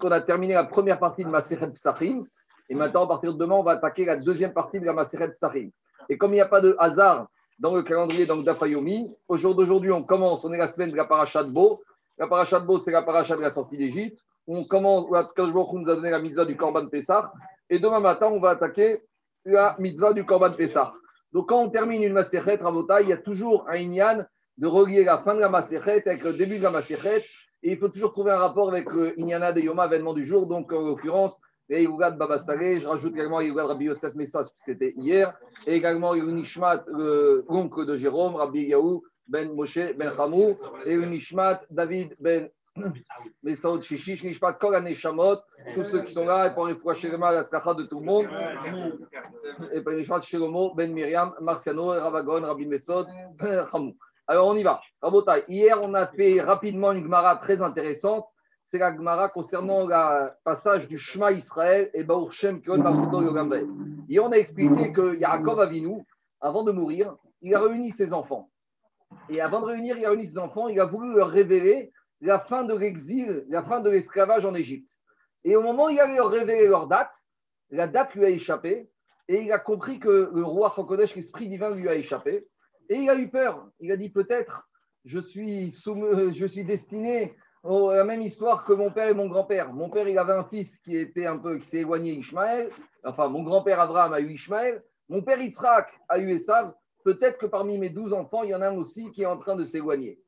qu'on a terminé la première partie de Maseret Psachim. Et maintenant, à partir de demain, on va attaquer la deuxième partie de la Maseret Psachim. Et comme il n'y a pas de hasard dans le calendrier dans Dafayomi, au jour d'aujourd'hui, on commence, on est la semaine de la paracha de Beau. La paracha de c'est la paracha de la sortie d'Égypte. On commence, quand nous a donné la mitzvah du Korban Pessah. Et demain matin, on va attaquer la mitzvah du Korban Pessah. Donc, quand on termine une Maseret Ravota, il y a toujours un Inyan de relier la fin de la Maseret avec le début de la Maseret. Et il faut toujours trouver un rapport avec le Inyana de Yoma, événement du jour. Donc, en l'occurrence, et Yougad Baba Saleh, je rajoute également Yougad Rabbi Yosef Messas, c'était hier, et également Nishmat, l'oncle de Jérôme, Rabbi Yaou Ben Moshe Ben Hamou, et Nishmat David Ben Messaoud Shishish, Nishmat Kol Shamot, tous ceux qui sont là, et pour les fois Shelema, la tzlacha de tout le monde, et Nishmat Shelomo Ben Miriam, Marciano, Ravagon, Rabbi Messaoud, Ben Hamou. Alors on y va. Hier on a fait rapidement une Gemara très intéressante c'est la Gemara concernant le passage du Shema Israël et Baruch Shem Et on a expliqué que Yaakov Avinu, avant de mourir, il a réuni ses enfants. Et avant de réunir, il a réuni ses enfants, il a voulu leur révéler la fin de l'exil, la fin de l'esclavage en Égypte. Et au moment où il allait leur révéler leur date, la date lui a échappé, et il a compris que le roi Chokodesh, l'esprit divin, lui a échappé. Et il a eu peur. Il a dit peut-être, je suis, je suis destiné Oh, la même histoire que mon père et mon grand-père. Mon père, il avait un fils qui était un peu, qui s'est éloigné Ishmaël. Enfin, mon grand-père Abraham a eu Ishmaël. Mon père Yitzhak a eu Esav. Peut-être que parmi mes douze enfants, il y en a un aussi qui est en train de s'éloigner.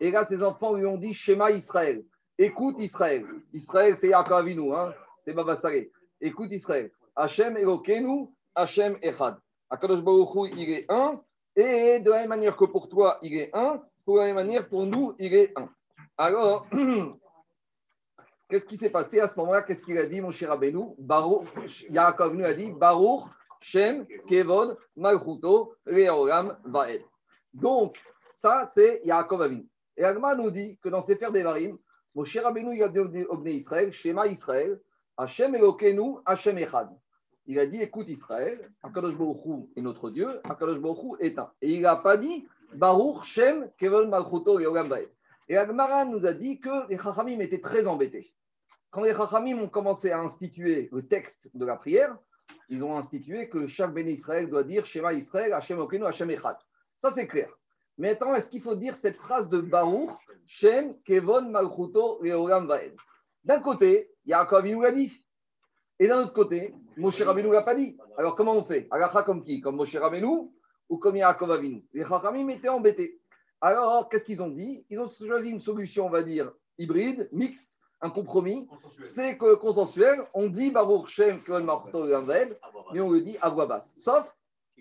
Et là, ses enfants lui ont dit Shema Israël. Écoute Israël. Israël, c'est Yaakov hein c'est Baba Saleh. Écoute Israël. Hachem Elokenu, Hachem Echad. Akadosh Baruch il est un. Et de la même manière que pour toi, il est un, pour la même manière, pour nous, il est un. Alors, qu'est-ce qui s'est passé à ce moment-là? Qu'est-ce qu'il a dit, mon cher Baruch, Yaakov nous a dit Baruch, Shem, Kevon, Malchuto, Leolam, Vaed. Donc, ça, c'est Yaakov Avinu. Et Agma nous dit que dans ses Sefer Devarim, mon cher Abelou, il a dit au Israël, Shema Israël, Hashem Elokenu, Hashem Echad. Il a dit écoute Israël, Akadosh Baruch est notre Dieu, Akadosh Baruch est un. Et il n'a pas dit Baruch, Shem, Kevon, Malchuto. Et Agmara nous a dit que les Chachamim étaient très embêtés. Quand les Chachamim ont commencé à instituer le texte de la prière, ils ont institué que chaque béni Israël doit dire Shema Israël, Hashem Okenu, Hashem Echad. Ça, c'est clair. Mais attends, est-ce qu'il faut dire cette phrase de Baruch, Shem, Kevon, Malchuto, Leolam, D'un côté, Yaakov nous l'a dit. Et d'un autre côté, Moshe Rabbeinu ne l'a pas dit. Alors comment on fait? Agacha comme qui? Comme Moshe Rabbeinu ou comme Yaakov Avinu? Les Chachamim étaient embêtés. Alors, qu'est-ce qu'ils ont dit? Ils ont choisi une solution, on va dire, hybride, mixte, un compromis. C'est que consensuel. On dit Baruch Shem Kol mais on le dit à voix basse. Sauf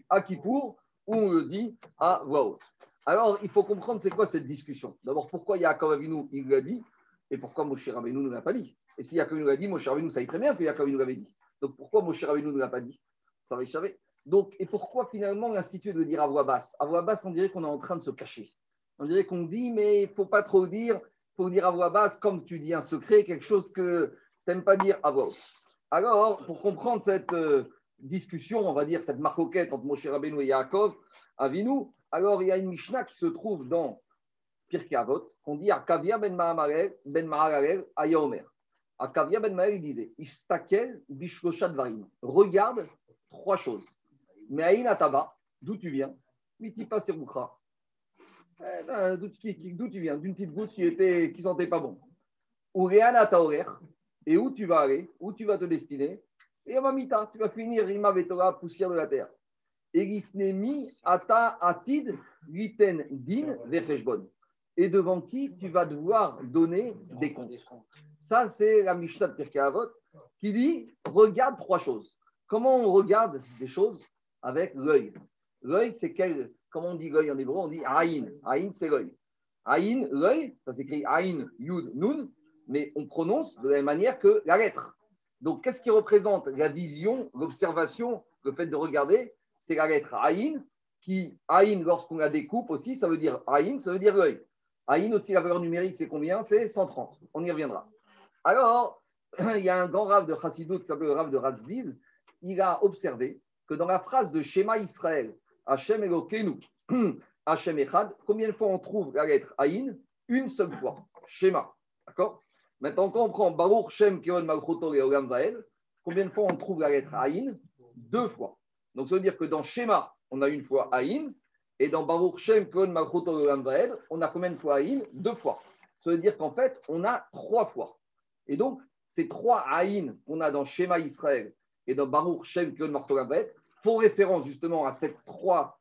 à Kippour, où on le dit à voix haute. Alors, il faut comprendre c'est quoi cette discussion. D'abord, pourquoi Yaakov Avinu, il l'a dit, et pourquoi Moshe Rabbeinu ne l'a pas dit? Et si Yaakov l'a dit, Moshe Rabbeinu savait très bien que Yaakov l'avait dit. Donc, pourquoi Moshe Rabbeinu ne l'a pas dit? Ça va, savait. Donc, et pourquoi finalement l'institut de dire à voix basse? À voix basse, on dirait qu'on est en train de se cacher. On dirait qu'on dit, mais il ne faut pas trop dire, il faut dire à voix basse, comme tu dis un secret, quelque chose que tu n'aimes pas dire à voix haute. Alors, pour comprendre cette euh, discussion, on va dire cette marcoquette entre Moshe Rabbeinu et Yaakov, Avinu, alors il y a une Mishnah qui se trouve dans Pirkei Avot, qu'on dit Akavia ben Mahalalel ben Ayaomer. Akavia ben il disait Istakel bishloshat varim. Regarde trois choses. Mais Aïn Ataba, d'où tu viens? Mitipa Serukha. Eh, d'où tu viens? D'une petite goutte qui était qui sentait pas bon. Ou et où tu vas aller? Où tu vas te destiner? Et Mamita, tu vas finir Rima Vetora, poussière de la terre. Et ata atid liten din Et devant qui tu vas devoir donner des comptes. Ça, c'est la Mishnah de Pirkei Avot qui dit regarde trois choses. Comment on regarde des choses Avec l'œil? L'œil, c'est quel Comment on dit l'œil en hébreu? On dit Aïn. Aïn, c'est l'œil. Aïn, l'œil, ça s'écrit Aïn, Yud, Nun, mais on prononce de la même manière que la lettre. Donc, qu'est-ce qui représente la vision, l'observation, le fait de regarder? C'est la lettre Aïn, qui, Aïn, lorsqu'on la découpe aussi, ça veut dire Aïn, ça veut dire l'œil. Aïn aussi, la valeur numérique, c'est combien? C'est 130. On y reviendra. Alors, il y a un grand rave de Chassidut qui s'appelle le rave de Razdil. Il a observé que dans la phrase de Shema Israël, Hachem Elokenu, Hachem Echad. Combien de fois on trouve la lettre Aïn? Une seule fois. Schéma. D'accord? Maintenant, quand on prend Baruch Shem Kion Malchuto et Olam combien de fois on trouve la lettre Aïn? Deux fois. Donc ça veut dire que dans Shema, on a une fois Aïn, et dans Baruch Shem on a combien de fois Aïn Deux fois. Ça veut dire qu'en fait, on a trois fois. Et donc, ces trois Aïn qu'on a dans Shema Israël et dans Baruch Shem Kion font référence justement à ces trois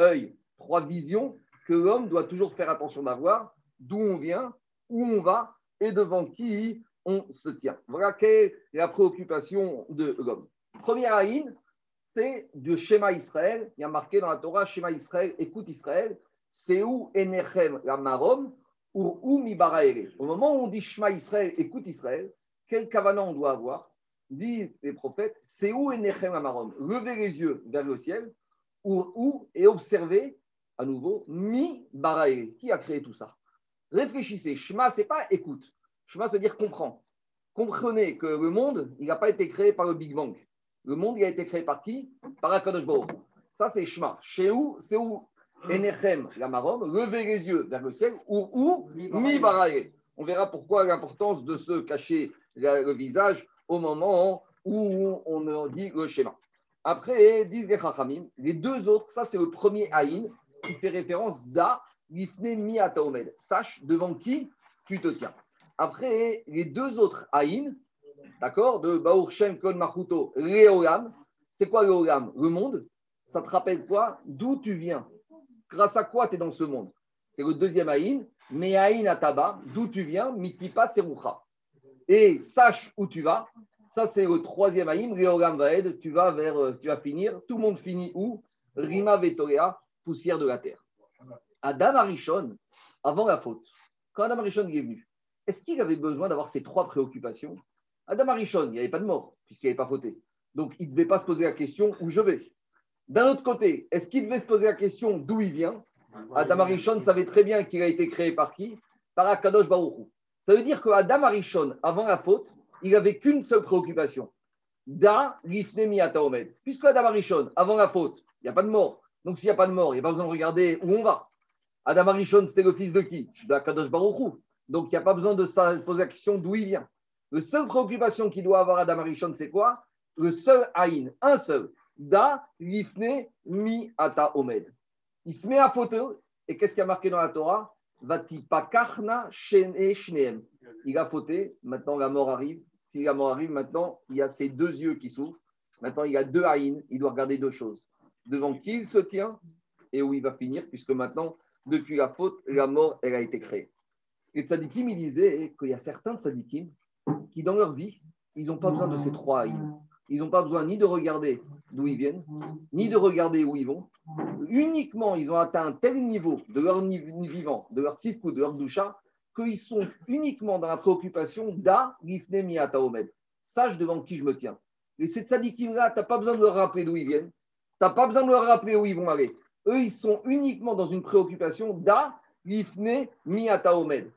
œils, trois visions que l'homme doit toujours faire attention d'avoir, d'où on vient, où on va et devant qui on se tient. Voilà quelle est la préoccupation de l'homme. Première haïn, c'est de schéma Israël. Il y a marqué dans la Torah schéma Israël, écoute Israël, c'est où Enechem marom ou où mi Au moment où on dit schéma Israël, écoute Israël, quel cavalant on doit avoir? Disent les prophètes, c'est où Enechem marom Levez les yeux vers le ciel, ou où et observez à nouveau mi baraere. Qui a créé tout ça? Réfléchissez. Shema, c'est pas écoute. Shema, veut dire comprends. Comprenez que le monde, il n'a pas été créé par le Big Bang. Le monde, a été créé par qui? Par Akadosh Baruch. Ça, c'est Shema. Chez où? C'est où? Enechem, la marom, levez les yeux vers le ciel, ou où Mi baraye. On verra pourquoi l'importance de se cacher le visage au moment où on dit le schéma. Après, disent les les deux autres, ça c'est le premier Aïn qui fait référence d'A Lifne mi Sache devant qui tu te tiens. Après, les deux autres Aïn, d'accord, de Baur Shem Kon Machuto, Léolam, c'est quoi Léolam Le monde. Ça te rappelle quoi D'où tu viens Grâce à quoi tu es dans ce monde C'est le deuxième Aïn, mais Aïn Ataba, d'où tu viens, Mitipa Serucha. Et sache où tu vas. Ça, c'est le troisième Aïn, Léolam Vaed, tu vas vers, euh, tu vas finir. Tout le monde finit où Rima Vetoria, poussière de la terre. Adam Arishon, avant la faute, quand Adam Arishon est venu, est-ce qu'il avait besoin d'avoir ces trois préoccupations Adam Arishon, il n'y avait pas de mort, puisqu'il n'avait pas fauté. Donc, il ne devait pas se poser la question où je vais. D'un autre côté, est-ce qu'il devait se poser la question d'où il vient? Adam Arishon savait très bien qu'il a été créé par qui? Par Akadosh Baruch Ça veut dire que Adam Arishon, avant la faute, il n'avait qu'une seule préoccupation. Da Lifnemi Ataomed. Puisque Adam Arishon, avant la faute, il n'y a pas de mort. Donc, s'il n'y a pas de mort, il n'y a pas besoin de regarder où on va. Adam Arishon, c'était le fils de qui? De Kadosh Baruchou. Donc, il n'y a pas besoin de se poser la question d'où il vient. La seule préoccupation qu'il doit avoir Adam Arishon, c'est quoi? Le seul Aïn, un seul. Da Lifne Mi Ata Omed. Il se met à photo. Et qu'est-ce qui a marqué dans la Torah? Shneem. Il a fauté. Maintenant, la mort arrive. Si la mort arrive, maintenant, il y a ses deux yeux qui s'ouvrent. Maintenant, il y a deux Aïn. Il doit regarder deux choses devant qui il se tient et où il va finir, puisque maintenant, depuis la faute, la mort, elle a été créée. Et Tzadikim, il disait qu'il y a certains Tzadikim qui, dans leur vie, ils n'ont pas besoin de ces trois haïms. Ils n'ont pas besoin ni de regarder d'où ils viennent, ni de regarder où ils vont. Uniquement, ils ont atteint un tel niveau de leur vivant, de leur tzidkou, de leur doucha, qu'ils sont uniquement dans la préoccupation d'A, Gifne, Miata, Omed. Sache devant qui je me tiens. Et ces tzadikim-là, tu n'as pas besoin de leur rappeler d'où ils viennent. Tu n'as pas besoin de leur rappeler où ils vont aller. Eux, ils sont uniquement dans une préoccupation da, lifne, miata omed.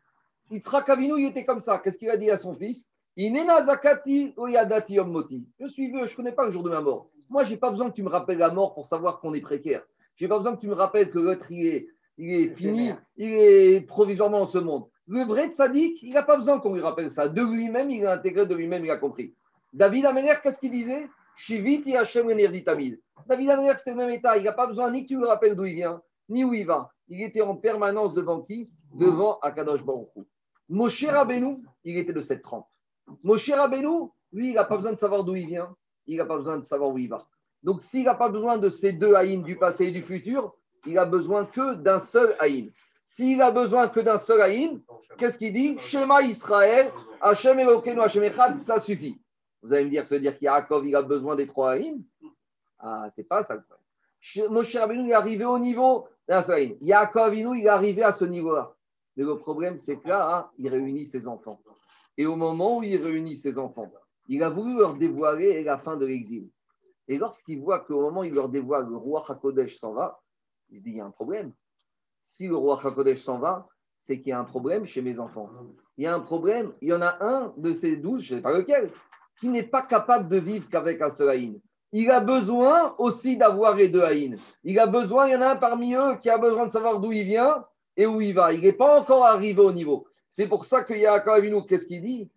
Yitzhak Avinu, il était comme ça. Qu'est-ce qu'il a dit à son fils? Zakati. Je suis vieux, je ne connais pas le jour de ma mort. Moi, je n'ai pas besoin que tu me rappelles la mort pour savoir qu'on est précaire. Je n'ai pas besoin que tu me rappelles que l'autre, il est, il est fini, il est provisoirement dans ce monde. Le vrai tzaddik, il n'a pas besoin qu'on lui rappelle ça. De lui-même, il a intégré, de lui-même, il a compris. David Amener, qu'est-ce qu'il disait? Shiviti Hashem David Amener, c'était le même état. Il n'a pas besoin ni que tu le rappelles d'où il vient, ni où il va. Il était en permanence devant qui? Devant Akadosh Baruch Moshe Rabbeinu, il était de cette trempe. Moshe Rabbeinu, lui, il n'a pas besoin de savoir d'où il vient. Il n'a pas besoin de savoir où il va. Donc, s'il n'a pas besoin de ces deux haïns du passé et du futur, il a besoin que d'un seul haïn. S'il a besoin que d'un seul haïn, qu'est-ce qu'il dit? Shema Israël, Hashem Elokeinu, Hashem Echad, ça suffit. Vous allez me dire, ça veut dire qu'Yaakov, il a besoin des trois haïms Ah, c'est pas ça le problème. Moshe Rabbeinu est arrivé au niveau d'un seul Yaakov, il est arrivé à ce niveau-là. Mais le problème, c'est que là, hein, il réunit ses enfants. Et au moment où il réunit ses enfants, il a voulu leur dévoiler la fin de l'exil. Et lorsqu'il voit qu'au moment où il leur dévoile, le roi Hakodesh s'en va, il se dit, il y a un problème. Si le roi Hakodesh s'en va, c'est qu'il y a un problème chez mes enfants. Il y a un problème, il y en a un de ces douze, je ne sais pas lequel, qui n'est pas capable de vivre qu'avec un seul haïn. Il a besoin aussi d'avoir les deux haïns. Il a besoin, il y en a un parmi eux qui a besoin de savoir d'où il vient et où il va. Il n'est pas encore arrivé au niveau. C'est pour ça que Yaakov Avinu, qu'est-ce qu'il dit?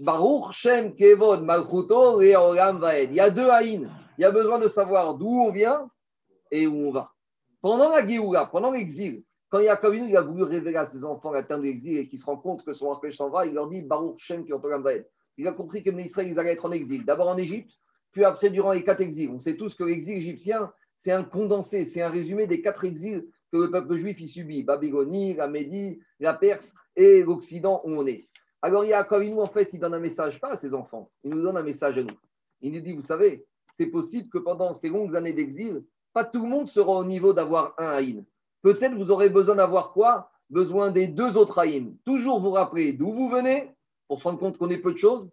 Baruch Shem Kevod Malchuto et Vaed. Il y a deux haïns. Il y a besoin de savoir d'où on vient et où on va. Pendant la Géoula, pendant l'exil, quand Yaakov il a voulu révéler à ses enfants la terme de l'exil et qu'ils se rendent compte que son arpège s'en va, il leur dit Baruch Shem Kevod Vaed. Il a compris que les Israël, ils allaient être en exil. D'abord en Égypte, puis après durant les quatre exils. On sait tous que l'exil égyptien, c'est un condensé, c'est un résumé des quatre exils que le peuple juif y subit Babylonie, la Médie, la Perse et l'Occident où on est. Alors il y a nous en fait, il donne un message pas à ses enfants, il nous donne un message à nous. Il nous dit, vous savez, c'est possible que pendant ces longues années d'exil, pas tout le monde sera au niveau d'avoir un haïn. Peut-être vous aurez besoin d'avoir quoi? Besoin des deux autres haïns. Toujours vous rappeler d'où vous venez, pour se rendre compte qu'on est peu de choses,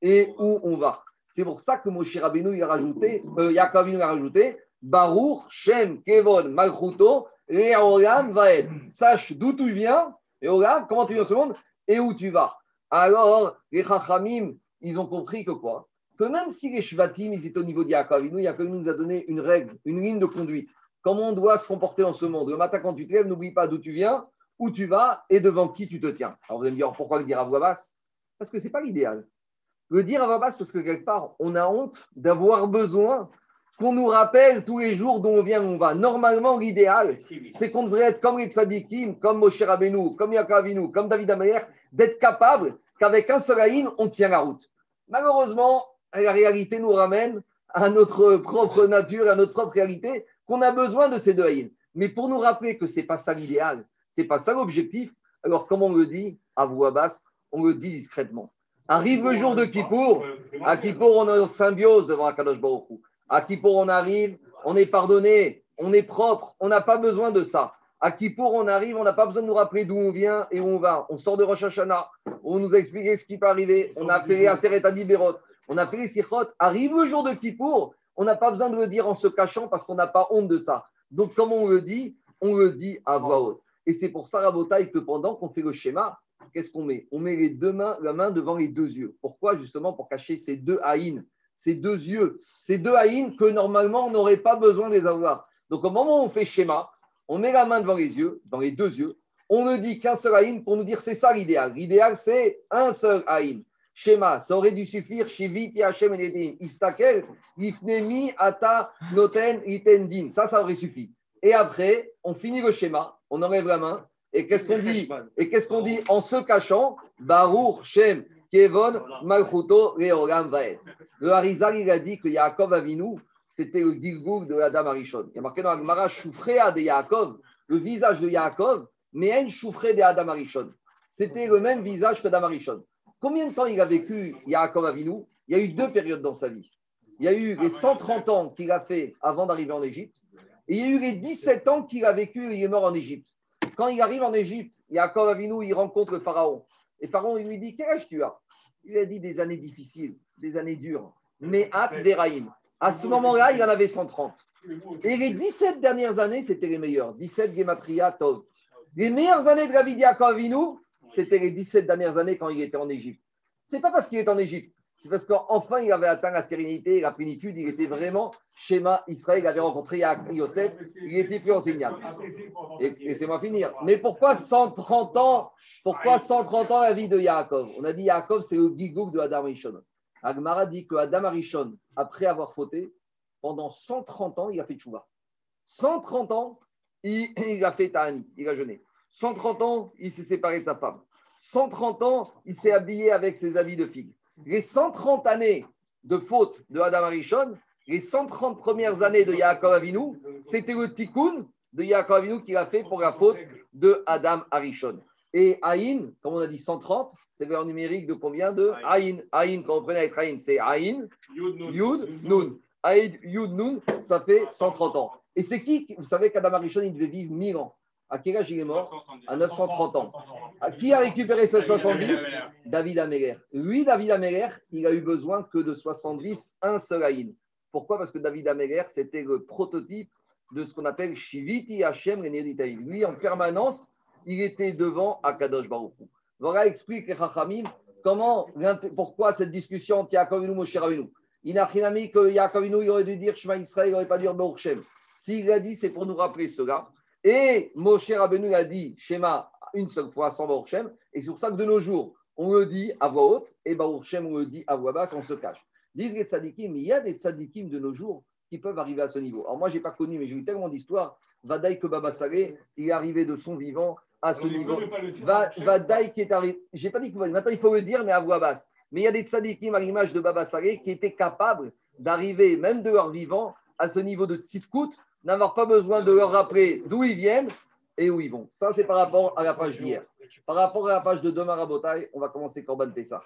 et où on va. C'est pour ça que Moshe Rabbeinu il a rajouté, euh, Yaakov a rajouté, Baruch, Shem, Kevon, Malchuto, Leolam, Vaed. Sache d'où tu viens, et comment tu viens ce monde, et où tu vas. Alors, les Chachamim, ils ont compris que quoi? Que même si les Shvatim, ils étaient au niveau d'Yaakov, Yaakov nous a donné une règle, une ligne de conduite. Comment on doit se comporter dans ce monde? Le matin, quand tu te lèves, n'oublie pas d'où tu viens, où tu vas et devant qui tu te tiens. Alors, vous allez me dire, pourquoi le dire à voix basse? Parce que ce n'est pas l'idéal. Le dire à voix basse, parce que quelque part, on a honte d'avoir besoin qu'on nous rappelle tous les jours d'où on vient, où on va. Normalement, l'idéal, c'est qu'on devrait être comme les tzadikim, comme Moshe Rabbeinu, comme Yaakov comme David Ameyer, d'être capable qu'avec un seul haïn, on tient la route. Malheureusement, la réalité nous ramène à notre propre nature, à notre propre réalité, qu'on a besoin de ces deux haïns. Mais pour nous rappeler que ce n'est pas ça l'idéal, ce n'est pas ça l'objectif, alors comme on le dit à voix basse, on le dit discrètement. Arrive le jour de Kippour, à Kippour, on est en symbiose devant Akadosh Baruch À Kippour, on arrive, on est pardonné, on est propre, on n'a pas besoin de ça. À Kippour, on arrive, on n'a pas besoin de nous rappeler d'où on vient et où on va. On sort de Rosh Hashanah, on nous a expliqué ce qui peut arriver, on a fait Aseret Berot, on a fait les Sichot. Arrive le jour de Kippour, on n'a pas besoin de le dire en se cachant parce qu'on n'a pas honte de ça. Donc, comment on le dit On le dit à voix haute. Et c'est pour ça, Rabotaï, que pendant qu'on fait le schéma, qu'est-ce qu'on met? On met les deux mains, la main devant les deux yeux. Pourquoi? Justement pour cacher ces deux haïnes, ces deux yeux, ces deux haïnes que normalement on n'aurait pas besoin de les avoir. Donc au moment où on fait schéma, on met la main devant les yeux, dans les deux yeux, on ne dit qu'un seul haïn pour nous dire c'est ça l'idéal. L'idéal, c'est un seul haïn. Schéma, ça aurait dû suffire. Shiviti Hashem Istakel, Ifnemi Ata Noten Itendin. Ça, ça aurait suffi. Et après, on finit le schéma, on enlève la main. Et qu'est-ce qu'on dit Et qu'est-ce qu'on dit en se cachant? Baruch Shem Kevon Malchuto Leolam Vaed. Le Harizal, il a dit que Yaakov Avinu, c'était le Gilgoul de Adam Arishon. Il y a marqué dans Agmara, Choufréa de Yaakov, le visage de Yaakov, mais un Choufré de Adam Arishon. C'était le même visage que Adam Arishon. Combien de temps il a vécu Yaakov Avinu? Il y a eu deux périodes dans sa vie. Il y a eu les 130 ans qu'il a fait avant d'arriver en Égypte, et il y a eu les 17 ans qu'il a vécu et il est mort en Égypte. Quand il arrive en Égypte, Yaakov Avinu, il rencontre le Pharaon. Et Pharaon, lui dit Quel âge tu as? Il a dit des années difficiles, des années dures. Mais. À ce moment-là, il en avait 130. Et les 17 dernières années, c'était les meilleures. 17 Gematria Tov. Les meilleures années de la vie d'Yaakov c'était les 17 dernières années quand il était en Égypte. C'est pas parce qu'il est en Égypte, c'est parce qu'enfin il avait atteint la sérénité et la plénitude. Il était vraiment schéma Israël. Il avait rencontré Yosef. Il était plus enseignable. Et laissez-moi finir. Mais pourquoi 130 ans Pourquoi 130 ans la vie de Yaakov? On a dit Yaakov, c'est le gigouk de Adam Rishon. Agmara dit que Adam Arishon, après avoir fauté, pendant 130 ans, il a fait tchouva. 130 ans, il, a fait ta'ani, il a jeûné. 130 ans, il s'est séparé de sa femme. 130 ans, il s'est habillé avec ses habits de figues. Les 130 années de faute de Adam Arishon, les 130 premières années de Yaakov Avinu, c'était le tikkun de Yaakov Avinu qu'il a fait pour la faute de Adam Arishon. Et Aïn, comme on a dit 130, c'est vers numérique de combien de Aïn Aïn, quand on prenait avec Aïn, c'est Aïn, Yud, Nun. Aïn, Yud, Nun, ça fait 130 ans. Et c'est qui Vous savez qu'Adam Arishon, il devait vivre 1000 ans. À quel âge il est mort À 930 ans. Qui a récupéré ce 70 David Améler. Lui, David Améler, il a eu besoin que de 70, un seul Aïn. Pourquoi? Parce que David Améler, c'était le prototype de ce qu'on appelle Shiviti Hashem Lui, en permanence, il était devant Akadosh Baruch Voilà explique les Chachamim comment, pourquoi cette discussion entre Yaakov et Moshe Rabbeinu. Il n'a rien que Yaakov il aurait dû dire Shema Israël, il n'aurait pas dû dire Baruch Shem. S'il a dit, c'est pour nous rappeler cela. Et Moshe Rabbeinu a dit Shema une seule fois sans Baruch Shem. Et c'est pour ça que de nos jours, on le dit à voix haute et Baruch Shem, on le dit à voix basse, on se cache. Disent les tzadikim, il y a des tzadikim de nos jours qui peuvent arriver à ce niveau. Alors moi, je n'ai pas connu, mais j'ai eu tellement d'histoires. Vadaï que Baba Salé, il est arrivé de son vivant à ce niveau. Vadaï qui est arrivé. Je n'ai pas dit que maintenant il faut le dire, mais à voix basse. Mais il y a des tzadikim à l'image de Baba Salé qui étaient capables d'arriver, même de leur vivant, à ce niveau de tzidkout, n'avoir pas besoin de leur rappeler d'où ils viennent et où ils vont. Ça, c'est par rapport à la page d'hier. Par rapport à la page de demain, Rabotai, on va commencer Corban Pessah.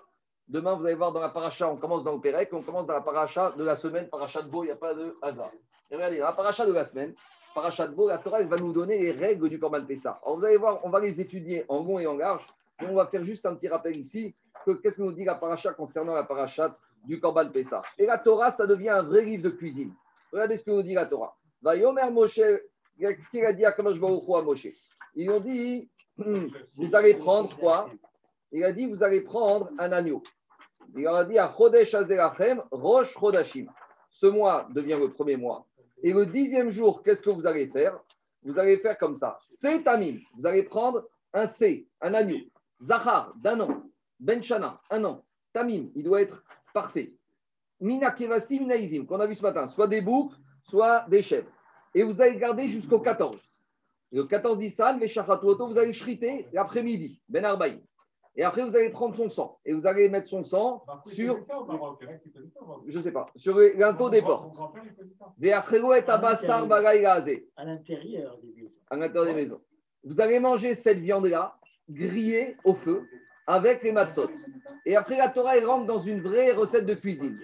Demain, vous allez voir dans la paracha, on commence dans le Pérec, on commence dans la paracha de la semaine, paracha de Beau, il n'y a pas de hasard. Et regardez, la paracha de la semaine, paracha de Beau, la Torah va nous donner les règles du Corban Pessah. Alors vous allez voir, on va les étudier en long et en large, et on va faire juste un petit rappel ici, que qu'est-ce que nous dit la paracha concernant la paracha du Corban Pessah. Et la Torah, ça devient un vrai livre de cuisine. Regardez ce que nous dit la Torah. Va Yomer Moshe, qu'est-ce qu'il a dit à Kamosh à Moshe Ils ont dit, vous allez prendre quoi Il a dit, vous allez prendre un agneau. Il leur a dit à Chodesh Azerachem, Rosh Chodashim. Ce mois devient le premier mois. Et le dixième jour, qu'est-ce que vous allez faire Vous allez faire comme ça. C'est Tamim. Vous allez prendre un C, un agneau. Zahar, d'un an. Benchana, un an. Tamim, il doit être parfait. Mina Kevasi, Minaizim, qu'on a vu ce matin. Soit des boucs, soit des chèvres. Et vous allez garder jusqu'au 14. Et le 14 d'Issan, vous allez shriter l'après-midi, Ben Arbaï. Et après, vous allez prendre son sang. Et vous allez mettre son sang sur. Je ne sais pas. Sur l'inteau des portes. À l'intérieur des maisons. À l'intérieur des maisons. Vous allez manger cette viande-là, grillée au feu, avec les matzot. Et après, la Torah, elle rentre dans une vraie recette de cuisine.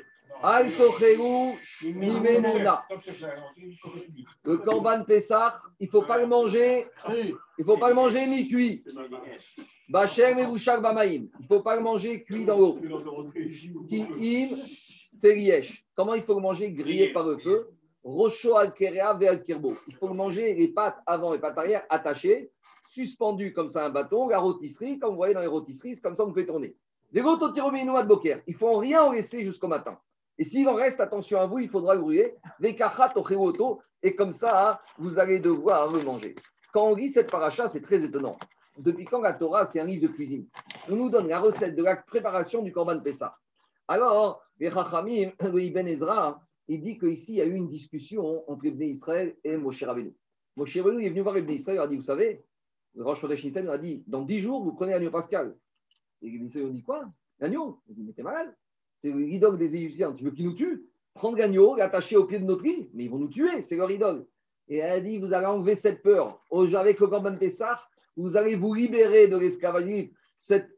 Le Korban Pessah, il ne faut pas le manger Il ne faut pas le manger mi-cuit. Bachem et Bamaïm. Il ne faut pas le manger cuit dans l'eau. Ki'im, c'est Comment il faut le manger grillé par le feu? Rocho al kirbo. Il faut le manger les pattes avant et pattes arrière attachées, suspendues comme ça un bâton, la rôtisserie, comme vous voyez dans les rôtisseries, comme ça on peut tourner. Les de boker. Il faut rien en laisser jusqu'au matin. Et s'il en reste, attention à vous, il faudra le brûler. Et comme ça, vous allez devoir le manger. Quand on lit cette paracha, c'est très étonnant. Depuis quand la Torah, c'est un livre de cuisine? On nous donne la recette de la préparation du Korban Pessah. Alors, le Ibn Ezra, il dit qu'ici, il y a eu une discussion entre Ibn Israël et Moshe Rabbeinu. Moshe Rabbeinu est venu voir Ibn Israël, il a dit, vous savez, Rosh Chodesh il a dit, dans dix jours, vous prenez l'agneau pascal. Et Ibn Israël a dit, quoi? L'agneau? Il dit, mais t'es malade c'est l'idole des Égyptiens. Tu veux qu'ils nous tuent? Prendre l'agneau, l'attacher au pied de notre lit, mais ils vont nous tuer, c'est leur idole. Et elle a dit Vous allez enlever cette peur. Avec le Corban Pessah, vous allez vous libérer de l'esclavagisme. Cette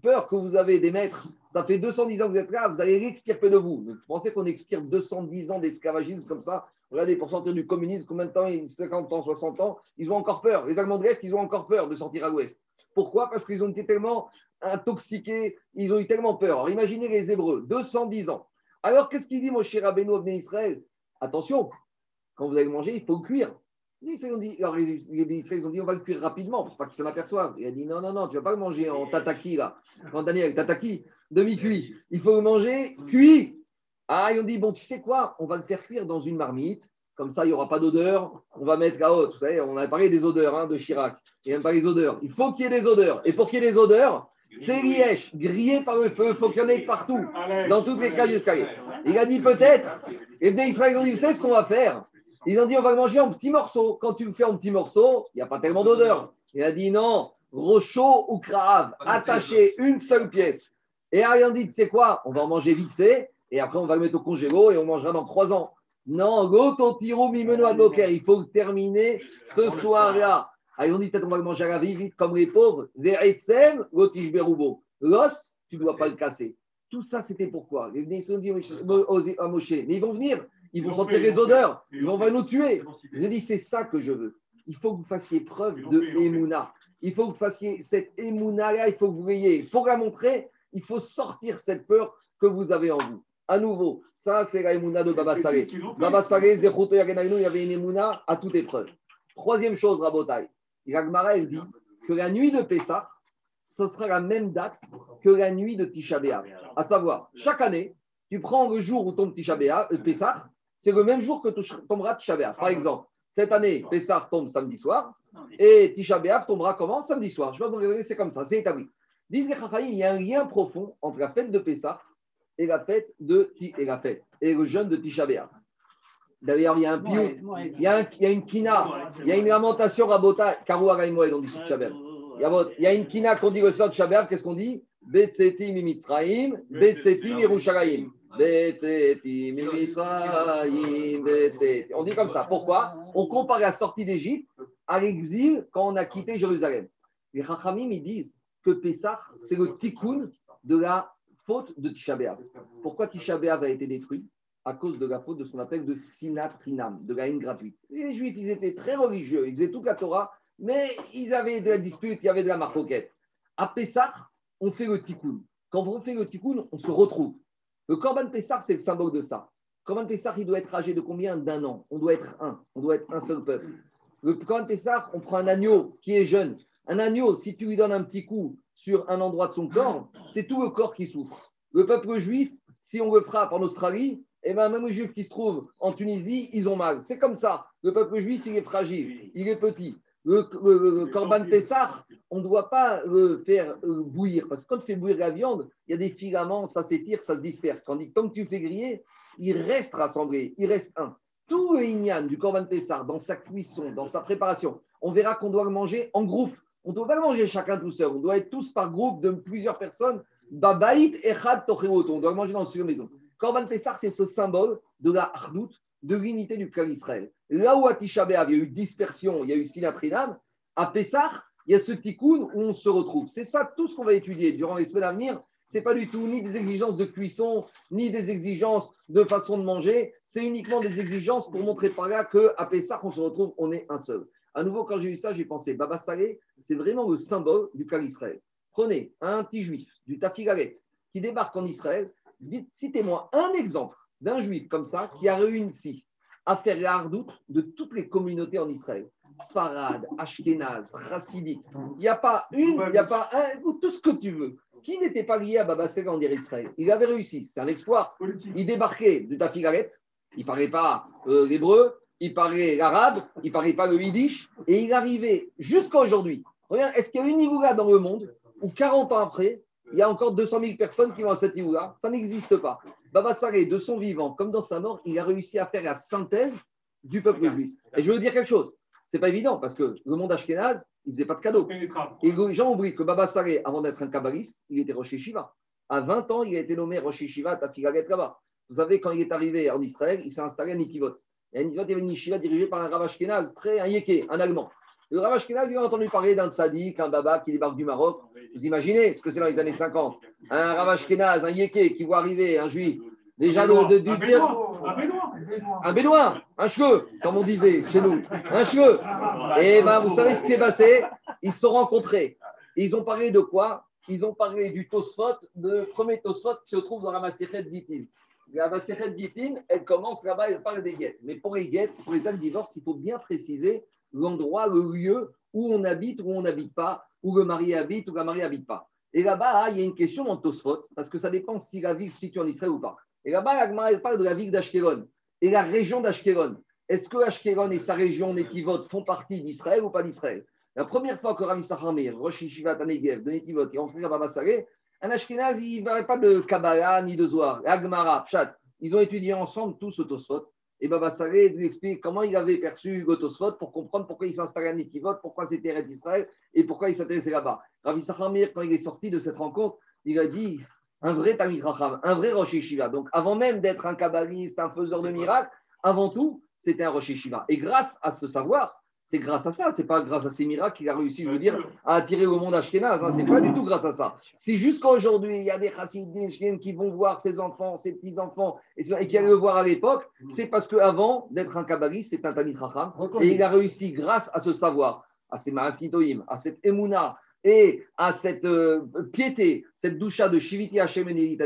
peur que vous avez des maîtres, ça fait 210 ans que vous êtes là, vous allez l'extirper de vous. Vous pensez qu'on extirpe 210 ans d'esclavagisme comme ça? Regardez, pour sortir du communisme, combien de temps? 50 ans, 60 ans? Ils ont encore peur. Les Allemands de l'Est, ils ont encore peur de sortir à l'Ouest. Pourquoi? Parce qu'ils ont été tellement intoxiqués, ils ont eu tellement peur. Alors imaginez les Hébreux, 210 ans. Alors qu'est-ce qu'il dit, mon cher Rabbeinu, Abné Israël? Attention, quand vous allez manger, il faut le cuire. Les ont dit, alors les, Israéliens ont dit on va le cuire rapidement pour pas qu'ils s'en aperçoivent. Il a dit non, non, non, tu ne vas pas le manger en tataki là. Quand Daniel, tataki, demi-cuit. Il faut le manger cuit. Ah, ils ont dit bon, tu sais quoi? On va le faire cuire dans une marmite. Comme ça, il n'y aura pas d'odeur. On va mettre la haute. Vous savez, on a parlé des odeurs hein, de Chirac. Il n'y a pas les odeurs. Il faut qu'il y ait des odeurs. Et pour qu'il y ait des odeurs, c'est liège, grillé par le feu, il faut qu'il y en ait partout, dans toutes les cages d'escalier. Il a dit peut-être, et bien Israël ont dit, vous savez ce qu'on va faire? Ils ont dit, on va le manger en petits morceaux. Quand tu le fais en petits morceaux, il n'y a pas tellement d'odeur. Il a dit, non, rochaud ou crave, ah, attaché une seule pièce. Et Ariane dit, tu sais quoi? On va en manger vite fait, et après on va le mettre au congélo et on mangera dans trois ans. Non, go tiro mimeno Il faut terminer ce soir-là. Ah, ils ont dit peut-être on va manger à la vie vite comme les pauvres. L'os, tu ne dois pas le casser. Tout ça, c'était pourquoi Les ont dit à Moshe, mais ils vont venir, ils vont sentir les odeurs, ils vont nous tuer. Ils ont dit, c'est ça que je veux. Il faut que vous fassiez preuve de Emouna. Il faut que vous fassiez cette Emouna-là, il faut que vous l'ayez. Pour la montrer, il faut sortir cette peur que vous avez en vous. À nouveau, ça, c'est la Emouna de Baba Salé. Baba Salé, il y avait une Emouna à toute épreuve. Troisième chose, Rabotai. Yagmara, elle dit que la nuit de Pessah, ce sera la même date que la nuit de Tisha B'Av. À savoir, chaque année, tu prends le jour où tombe Tisha B'Av, euh, Pessah, c'est le même jour que tombera Tisha B'Av. Par exemple, Cette année, Pessah tombe samedi soir et Tisha B'Av tombera comment? Samedi soir. Je pense c'est comme ça, c'est établi. Disent les il y a un lien profond entre la fête de Pessah et la fête de et la fête et le jeûne de Tisha. D'ailleurs, il y a un piou, il y a, un, il y a une kina, il y a une lamentation rabota, karou on dit sur Tisha Il y a une kina qu'on dit le soir de Tisha qu'est-ce qu'on dit? Betsetim Betsetim. On dit comme ça. Pourquoi? On compare la sortie d'Égypte à l'exil quand on a quitté Jérusalem. Les Chachamim, ils disent que Pessah, c'est le tikkun de la de Tisha Pourquoi Tisha a été détruit À cause de la faute de ce qu'on appelle de sinatrinam, de la haine gratuite. Les Juifs, ils étaient très religieux, ils faisaient toute la Torah, mais ils avaient de la dispute, il y avait de la marcoquette. À Pessah, on fait le tikkun. Quand on fait le tikkun, on se retrouve. Le Korban Pessah, c'est le symbole de ça. Le Korban Pessah, il doit être âgé de combien? D'un an. On doit être un. On doit être un seul peuple. Le Korban Pessah, on prend un agneau qui est jeune. Un agneau, si tu lui donnes un petit coup sur un endroit de son corps, c'est tout le corps qui souffre. Le peuple juif, si on le frappe en Australie, eh ben, même les juifs qui se trouvent en Tunisie, ils ont mal. C'est comme ça. Le peuple juif, il est fragile, il est petit. Le, le, Corban Pessah, on ne doit pas le faire euh, bouillir. Parce que quand tu fais bouillir la viande, il y a des filaments, ça s'étire, ça se disperse. Quand tant que tu fais griller, il reste rassemblé, il reste un. Tout le Inyan du Corban Pessah, dans sa cuisson, dans sa préparation, on verra qu'on doit le manger en groupe. On ne doit pas manger chacun tout seul. On doit être tous par groupe de plusieurs personnes. Babaït Echad On doit manger dans une maison. Corban Pessah, c'est ce symbole de la hardout, de l'unité du clan Israël. Là où à Tisha il y a eu dispersion, il y a eu sinatrinam, à Pessah, il y a ce tikkun où on se retrouve. C'est ça tout ce qu'on va étudier durant les semaines à venir. Ce n'est pas du tout ni des exigences de cuisson, ni des exigences de façon de manger. C'est uniquement des exigences pour montrer par là qu'à Pessah, on se retrouve, on est un seul. À nouveau, quand j'ai vu ça, j'ai pensé, Baba Salé, c'est vraiment le symbole du clan Israël. Prenez un petit juif du Tafigalet qui débarque en Israël. Citez-moi un exemple d'un juif comme ça qui a réussi à faire la hardoute de toutes les communautés en Israël. Sfarad, Ashkenaz, Hassidique. Il n'y a pas une, il n'y a pas un, tout ce que tu veux. Qui n'était pas lié à Baba Sega en Israël? Il avait réussi, c'est un exploit. Il débarquait de Tafigaret, il ne parlait pas euh, l'hébreu, il parlait l'arabe, il ne parlait pas le yiddish, et il arrivait jusqu'à aujourd'hui. Regarde, est-ce qu'il y a une Ivoula dans le monde où 40 ans après, il y a encore 200 000 personnes qui vont à cette Ivoula Ça n'existe pas. Baba Saleh, de son vivant comme dans sa mort, il a réussi à faire la synthèse du peuple juif. Et je veux dire quelque chose. C'est pas évident parce que le monde ashkénaze, il faisait pas de cadeaux. Et les gens oublient que Baba Saleh, avant d'être un kabbaliste, il était Rosh Shiva. À 20 ans, il a été nommé Rosh Shiva Tafigaget. Vous savez, quand il est arrivé en Israël, il s'est installé à Nitivot. Et à Nitivot, il y avait une yeshiva dirigée par un Rav Ashkenaz, très un yéké, un allemand. Le Rav Ashkenaz, il a entendu parler d'un tzaddik, un baba qui débarque du Maroc. Vous imaginez ce que c'est dans les années 50 Un Rav Ashkenaz, un yéké qui voit arriver un juif Déjà, de, de, un, bédouin, un bédouin, un cheveu, comme on disait chez nous, un cheveu. Et ben, vous savez ce qui s'est passé? Ils se sont rencontrés. ils ont parlé de quoi? Ils ont parlé du Tosfot, le premier Tosfot qui se trouve dans la Maserhet Gitin. La Maserhet Gitin, elle commence là-bas, elle parle des guettes. Mais pour les guettes, pour les actes divorce, il faut bien préciser l'endroit, le lieu où on habite, où on n'habite pas, où le mari habite, où la mariée n'habite pas. Et là-bas, il y a une question dans Tosfot, parce que ça dépend si la ville se situe en Israël ou pas. Et là-bas, elle parle de la ville d'Ashkelon et la région d'Ashkelon. Est-ce que Ashkelon et sa région Netivot font partie d'Israël ou pas d'Israël? La première fois que Rami Sahamir, Rosh Yeshivat de Netivot, est rentré à Baba Saleh, un Ashkenaz, il ne parlait pas de Kabbalah ni de Zohar. Agmara, Pshat, ils ont étudié ensemble tous ce Tosfot. Et Baba Saleh lui explique comment il avait perçu le Tosfot pour comprendre pourquoi il s'installait à Netivot, pourquoi c'était Red Israël et pourquoi il s'intéressait là-bas. Ravi Sahamir, quand il est sorti de cette rencontre, il a dit un vrai Talmid Racham, un vrai Rosh Shiva. Donc, avant même d'être un kabbaliste, un faiseur de miracles, avant tout, c'était un Rosh Shiva. Et grâce à ce savoir, c'est grâce à ça, c'est pas grâce à ces miracles qu'il a réussi, je veux dire, à attirer le monde Ashkenaz. Hein, c'est pas du tout grâce à ça. Si jusqu'à aujourd'hui, il y a des chassidim qui vont voir ses enfants, ses petits-enfants, et, qui allaient le voir à l'époque, c'est parce qu'avant d'être un kabbaliste, c'est un Racham. Et il a réussi grâce à ce savoir, à ces Maasitoïm, à cette Emouna, et à cette euh, piété, cette doucha de Shiviti Hashem et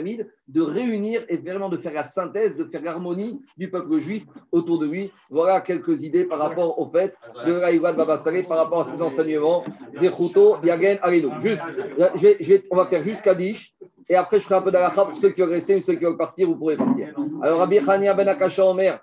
de réunir et vraiment de faire la synthèse, de faire l'harmonie du peuple juif autour de lui. Voilà quelques idées par rapport au fait de Raïwad Baba par rapport à ses enseignements. Zechuto, Yagen, Aleno. Juste, on va faire juste Kaddish. Et après, je ferai un peu d'alacha pour ceux qui veulent rester ou ceux qui veulent partir, vous pourrez partir. Alors, Rabbi Chania Ben Akasha Omer,